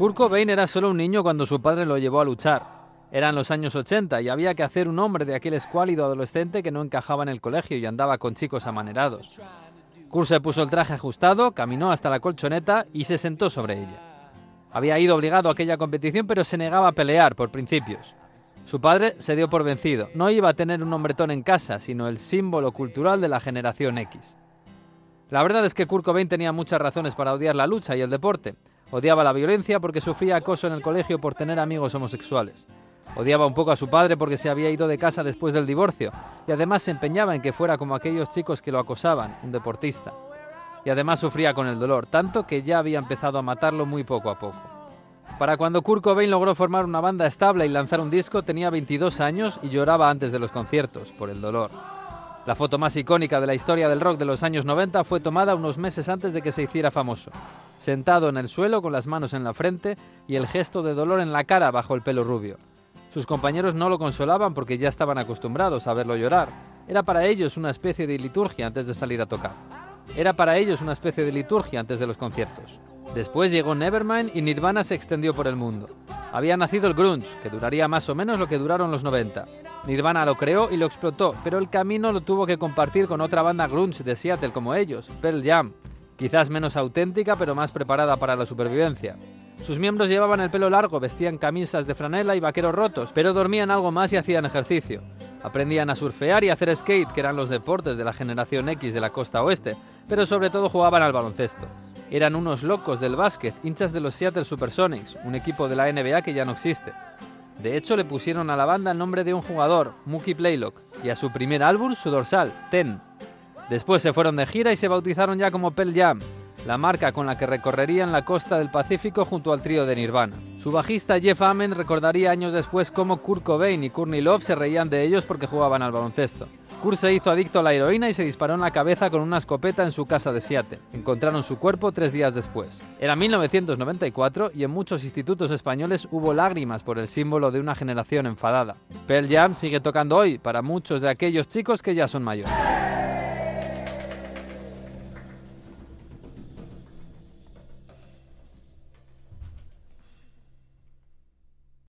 Kurt Cobain era solo un niño cuando su padre lo llevó a luchar. Eran los años 80 y había que hacer un hombre de aquel escuálido adolescente que no encajaba en el colegio y andaba con chicos amanerados. Kurt se puso el traje ajustado, caminó hasta la colchoneta y se sentó sobre ella. Había ido obligado a aquella competición, pero se negaba a pelear por principios. Su padre se dio por vencido. No iba a tener un hombretón en casa, sino el símbolo cultural de la generación X. La verdad es que Kurt Cobain tenía muchas razones para odiar la lucha y el deporte. Odiaba la violencia porque sufría acoso en el colegio por tener amigos homosexuales. Odiaba un poco a su padre porque se había ido de casa después del divorcio y además se empeñaba en que fuera como aquellos chicos que lo acosaban, un deportista. Y además sufría con el dolor, tanto que ya había empezado a matarlo muy poco a poco. Para cuando Kurt Cobain logró formar una banda estable y lanzar un disco, tenía 22 años y lloraba antes de los conciertos, por el dolor. La foto más icónica de la historia del rock de los años 90 fue tomada unos meses antes de que se hiciera famoso sentado en el suelo con las manos en la frente y el gesto de dolor en la cara bajo el pelo rubio. Sus compañeros no lo consolaban porque ya estaban acostumbrados a verlo llorar. Era para ellos una especie de liturgia antes de salir a tocar. Era para ellos una especie de liturgia antes de los conciertos. Después llegó Nevermind y Nirvana se extendió por el mundo. Había nacido el grunge, que duraría más o menos lo que duraron los 90. Nirvana lo creó y lo explotó, pero el camino lo tuvo que compartir con otra banda grunge de Seattle como ellos, Pearl Jam, quizás menos auténtica pero más preparada para la supervivencia. Sus miembros llevaban el pelo largo, vestían camisas de franela y vaqueros rotos, pero dormían algo más y hacían ejercicio. Aprendían a surfear y hacer skate, que eran los deportes de la generación X de la costa oeste, pero sobre todo jugaban al baloncesto. Eran unos locos del básquet, hinchas de los Seattle Supersonics, un equipo de la NBA que ya no existe. De hecho, le pusieron a la banda el nombre de un jugador, Mookie Playlock, y a su primer álbum su dorsal, Ten, Después se fueron de gira y se bautizaron ya como Pearl Jam, la marca con la que recorrerían la costa del Pacífico junto al trío de Nirvana. Su bajista Jeff Amen recordaría años después cómo Kurt Cobain y Courtney Love se reían de ellos porque jugaban al baloncesto. Kurt se hizo adicto a la heroína y se disparó en la cabeza con una escopeta en su casa de Seattle. Encontraron su cuerpo tres días después. Era 1994 y en muchos institutos españoles hubo lágrimas por el símbolo de una generación enfadada. Pearl Jam sigue tocando hoy para muchos de aquellos chicos que ya son mayores.